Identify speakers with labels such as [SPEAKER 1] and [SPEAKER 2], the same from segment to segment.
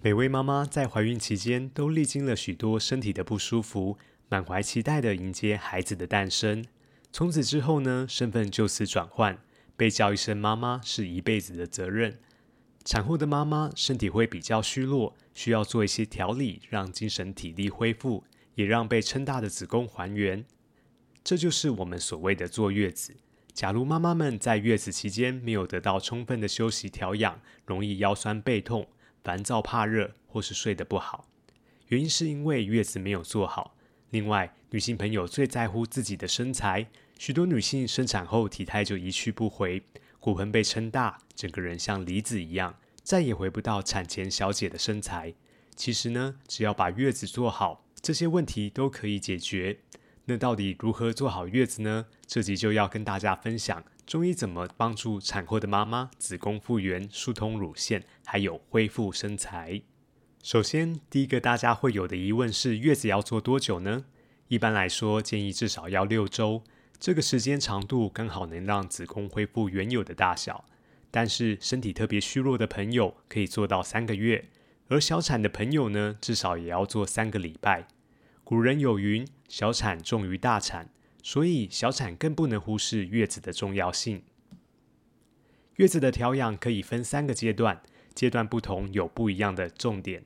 [SPEAKER 1] 每位妈妈在怀孕期间都历经了许多身体的不舒服，满怀期待的迎接孩子的诞生。从此之后呢，身份就此转换，被叫一声妈妈是一辈子的责任。产后的妈妈身体会比较虚弱，需要做一些调理，让精神体力恢复，也让被撑大的子宫还原。这就是我们所谓的坐月子。假如妈妈们在月子期间没有得到充分的休息调养，容易腰酸背痛。烦躁、怕热，或是睡得不好，原因是因为月子没有做好。另外，女性朋友最在乎自己的身材，许多女性生产后体态就一去不回，骨盆被撑大，整个人像梨子一样，再也回不到产前小姐的身材。其实呢，只要把月子做好，这些问题都可以解决。那到底如何做好月子呢？这集就要跟大家分享。中医怎么帮助产后的妈妈子宫复原、疏通乳腺，还有恢复身材？首先，第一个大家会有的疑问是：月子要做多久呢？一般来说，建议至少要六周，这个时间长度刚好能让子宫恢复原有的大小。但是，身体特别虚弱的朋友可以做到三个月，而小产的朋友呢，至少也要做三个礼拜。古人有云：“小产重于大产。”所以，小产更不能忽视月子的重要性。月子的调养可以分三个阶段，阶段不同有不一样的重点。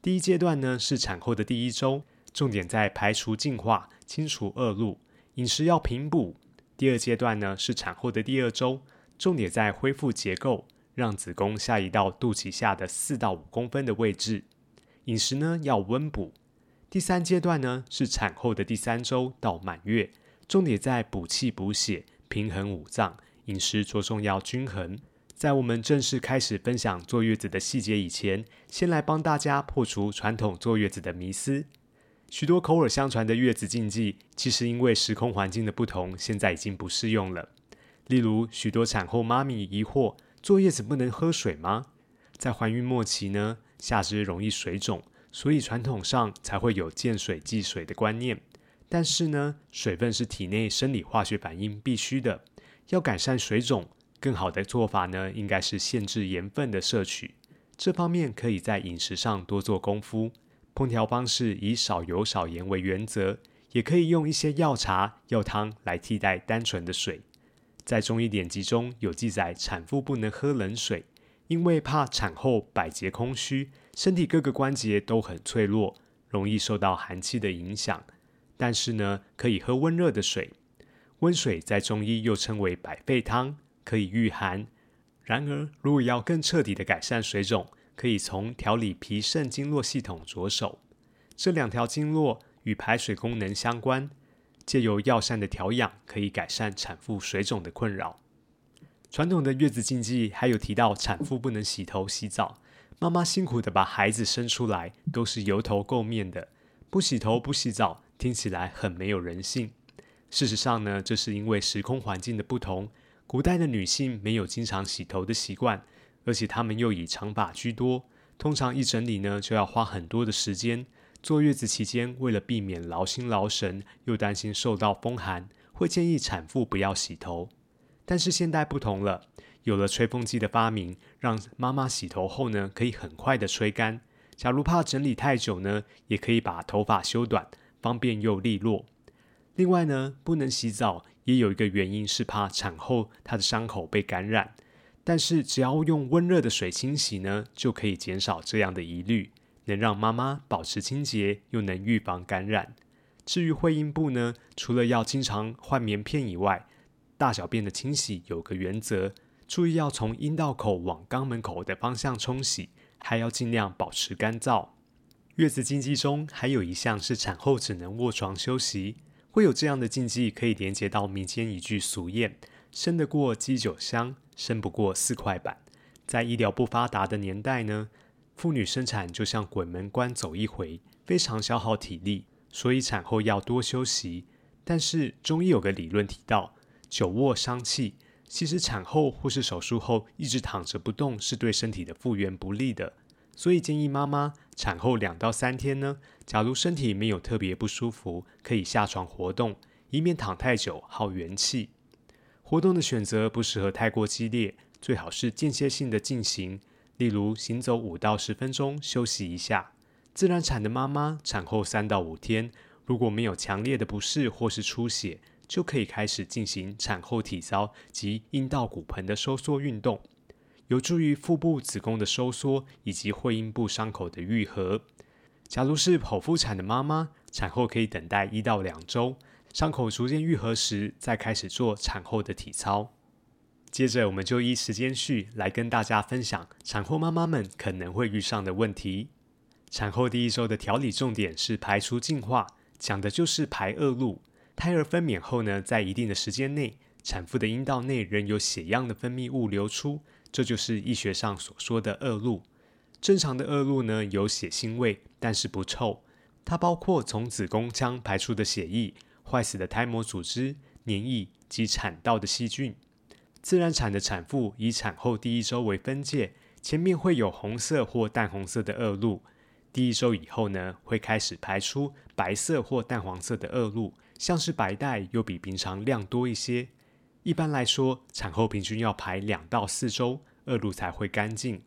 [SPEAKER 1] 第一阶段呢是产后的第一周，重点在排除净化、清除恶露，饮食要平补。第二阶段呢是产后的第二周，重点在恢复结构，让子宫下移到肚脐下的四到五公分的位置，饮食呢要温补。第三阶段呢是产后的第三周到满月。重点在补气补血，平衡五脏，饮食着重要均衡。在我们正式开始分享坐月子的细节以前，先来帮大家破除传统坐月子的迷思。许多口耳相传的月子禁忌，其实因为时空环境的不同，现在已经不适用了。例如，许多产后妈咪疑惑：坐月子不能喝水吗？在怀孕末期呢，下肢容易水肿，所以传统上才会有见水忌水的观念。但是呢，水分是体内生理化学反应必须的。要改善水肿，更好的做法呢，应该是限制盐分的摄取。这方面可以在饮食上多做功夫。烹调方式以少油少盐为原则，也可以用一些药茶、药汤来替代单纯的水。在中医典籍中有记载，产妇不能喝冷水，因为怕产后百节空虚，身体各个关节都很脆弱，容易受到寒气的影响。但是呢，可以喝温热的水。温水在中医又称为百沸汤，可以御寒。然而，如果要更彻底的改善水肿，可以从调理脾肾经络系统着手。这两条经络与排水功能相关，借由药膳的调养，可以改善产妇水肿的困扰。传统的月子禁忌还有提到，产妇不能洗头洗澡。妈妈辛苦的把孩子生出来，都是油头垢面的，不洗头不洗澡。听起来很没有人性。事实上呢，这是因为时空环境的不同。古代的女性没有经常洗头的习惯，而且她们又以长发居多，通常一整理呢就要花很多的时间。坐月子期间，为了避免劳心劳神，又担心受到风寒，会建议产妇不要洗头。但是现代不同了，有了吹风机的发明，让妈妈洗头后呢可以很快的吹干。假如怕整理太久呢，也可以把头发修短。方便又利落。另外呢，不能洗澡也有一个原因是怕产后她的伤口被感染。但是只要用温热的水清洗呢，就可以减少这样的疑虑，能让妈妈保持清洁，又能预防感染。至于会阴部呢，除了要经常换棉片以外，大小便的清洗有个原则，注意要从阴道口往肛门口的方向冲洗，还要尽量保持干燥。月子禁忌中还有一项是产后只能卧床休息，会有这样的禁忌，可以连接到民间一句俗谚：“生得过鸡酒香，生不过四块板。”在医疗不发达的年代呢，妇女生产就像鬼门关走一回，非常消耗体力，所以产后要多休息。但是中医有个理论提到，久卧伤气，其实产后或是手术后一直躺着不动，是对身体的复原不利的。所以建议妈妈产后两到三天呢，假如身体没有特别不舒服，可以下床活动，以免躺太久耗元气。活动的选择不适合太过激烈。最好是间歇性的进行，例如行走五到十分钟，休息一下。自然产的妈妈产后三到五天，如果没有强烈的不适或是出血，就可以开始进行产后体操及阴道骨盆的收缩运动，有助于腹部子宫的收缩以及会阴部伤口的愈合。假如是剖腹产的妈妈，产后可以等待一到两周，伤口逐渐愈合时，再开始做产后的体操。接着，我们就依时间序来跟大家分享产后妈妈们可能会遇上的问题。产后第一周的调理重点是排除净化，讲的就是排恶露。胎儿分娩后呢，在一定的时间内，产妇的阴道内仍有血样的分泌物流出，这就是医学上所说的恶露。正常的恶露呢，有血腥味，但是不臭。它包括从子宫腔排出的血液、坏死的胎膜组织、黏液及产道的细菌。自然产的产妇以产后第一周为分界，前面会有红色或淡红色的恶露，第一周以后呢，会开始排出白色或淡黄色的恶露，像是白带又比平常量多一些。一般来说，产后平均要排两到四周，恶露才会干净。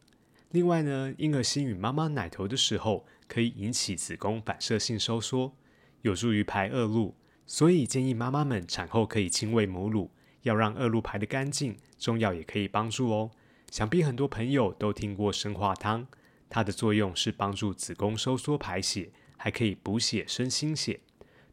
[SPEAKER 1] 另外呢，婴儿吸吮妈妈奶头的时候，可以引起子宫反射性收缩，有助于排恶露，所以建议妈妈们产后可以亲喂母乳。要让恶露排得干净，中药也可以帮助哦。想必很多朋友都听过生化汤，它的作用是帮助子宫收缩排血，还可以补血生新血。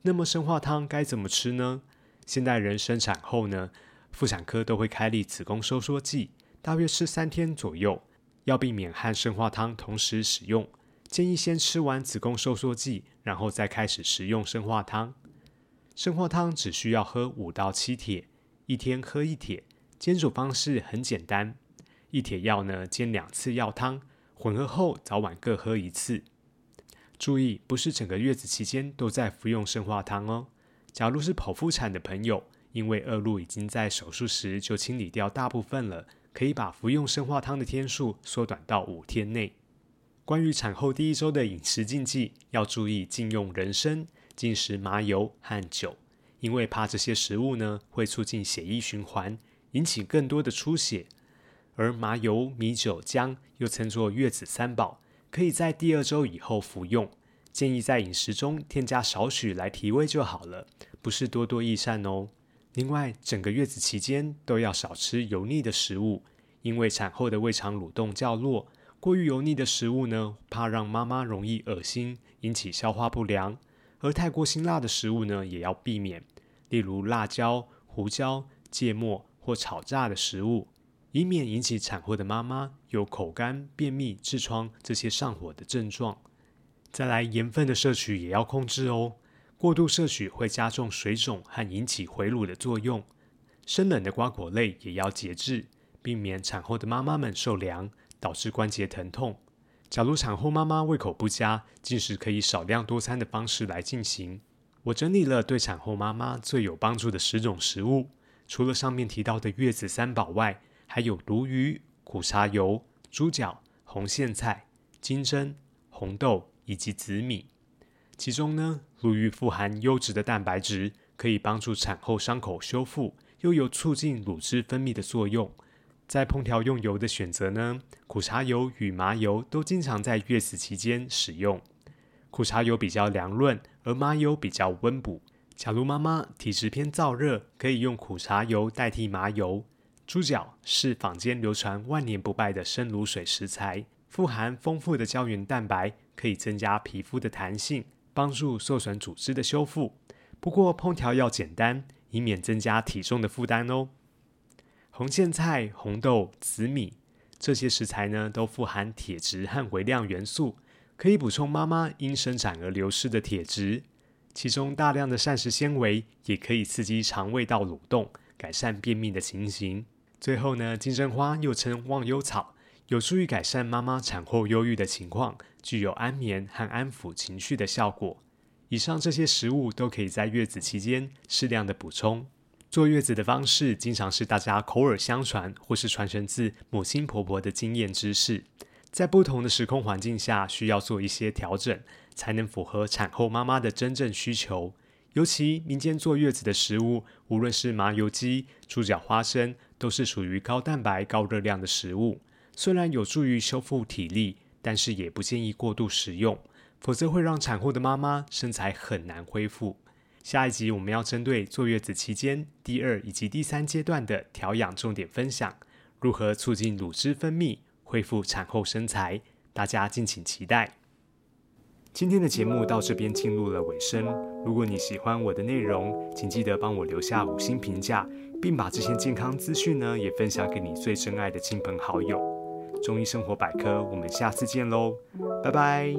[SPEAKER 1] 那么生化汤该怎么吃呢？现代人生产后呢，妇产科都会开立子宫收缩剂，大约吃三天左右。要避免和生化汤同时使用，建议先吃完子宫收缩剂，然后再开始食用生化汤。生化汤只需要喝五到七帖。一天喝一帖，煎煮方式很简单。一帖药呢，煎两次药汤，混合后早晚各喝一次。注意，不是整个月子期间都在服用生化汤哦。假如是剖腹产的朋友，因为恶露已经在手术时就清理掉大部分了，可以把服用生化汤的天数缩短到五天内。关于产后第一周的饮食禁忌，要注意禁用人参、禁食麻油和酒。因为怕这些食物呢会促进血液循环，引起更多的出血。而麻油、米酒、姜又称作月子三宝，可以在第二周以后服用。建议在饮食中添加少许来提味就好了，不是多多益善哦。另外，整个月子期间都要少吃油腻的食物，因为产后的胃肠蠕动较弱，过于油腻的食物呢，怕让妈妈容易恶心，引起消化不良。而太过辛辣的食物呢，也要避免，例如辣椒、胡椒、芥末或炒炸的食物，以免引起产后的妈妈有口干、便秘、痔疮这些上火的症状。再来，盐分的摄取也要控制哦，过度摄取会加重水肿和引起回乳的作用。生冷的瓜果类也要节制，避免产后的妈妈们受凉，导致关节疼痛。假如产后妈妈胃口不佳，进食可以少量多餐的方式来进行。我整理了对产后妈妈最有帮助的十种食物，除了上面提到的月子三宝外，还有鲈鱼、苦茶油、猪脚、红苋菜、金针、红豆以及紫米。其中呢，鲈鱼富含优质的蛋白质，可以帮助产后伤口修复，又有促进乳汁分泌的作用。在烹调用油的选择呢，苦茶油与麻油都经常在月子期间使用。苦茶油比较凉润，而麻油比较温补。假如妈妈体质偏燥热，可以用苦茶油代替麻油。猪脚是坊间流传万年不败的生卤水食材，富含丰富的胶原蛋白，可以增加皮肤的弹性，帮助受损组织的修复。不过烹调要简单，以免增加体重的负担哦。红苋菜、红豆、紫米这些食材呢，都富含铁质和微量元素，可以补充妈妈因生产而流失的铁质。其中大量的膳食纤维也可以刺激肠胃道蠕动，改善便秘的情形。最后呢，金针花又称忘忧草，有助于改善妈妈产后忧郁的情况，具有安眠和安抚情绪的效果。以上这些食物都可以在月子期间适量的补充。坐月子的方式经常是大家口耳相传，或是传承自母亲婆婆的经验知识。在不同的时空环境下，需要做一些调整，才能符合产后妈妈的真正需求。尤其民间坐月子的食物，无论是麻油鸡、猪脚花生，都是属于高蛋白、高热量的食物。虽然有助于修复体力，但是也不建议过度食用。否则会让产后的妈妈身材很难恢复。下一集我们要针对坐月子期间第二以及第三阶段的调养重点分享，如何促进乳汁分泌，恢复产后身材，大家敬请期待。今天的节目到这边进入了尾声。如果你喜欢我的内容，请记得帮我留下五星评价，并把这些健康资讯呢也分享给你最珍爱的亲朋好友。中医生活百科，我们下次见喽，拜拜。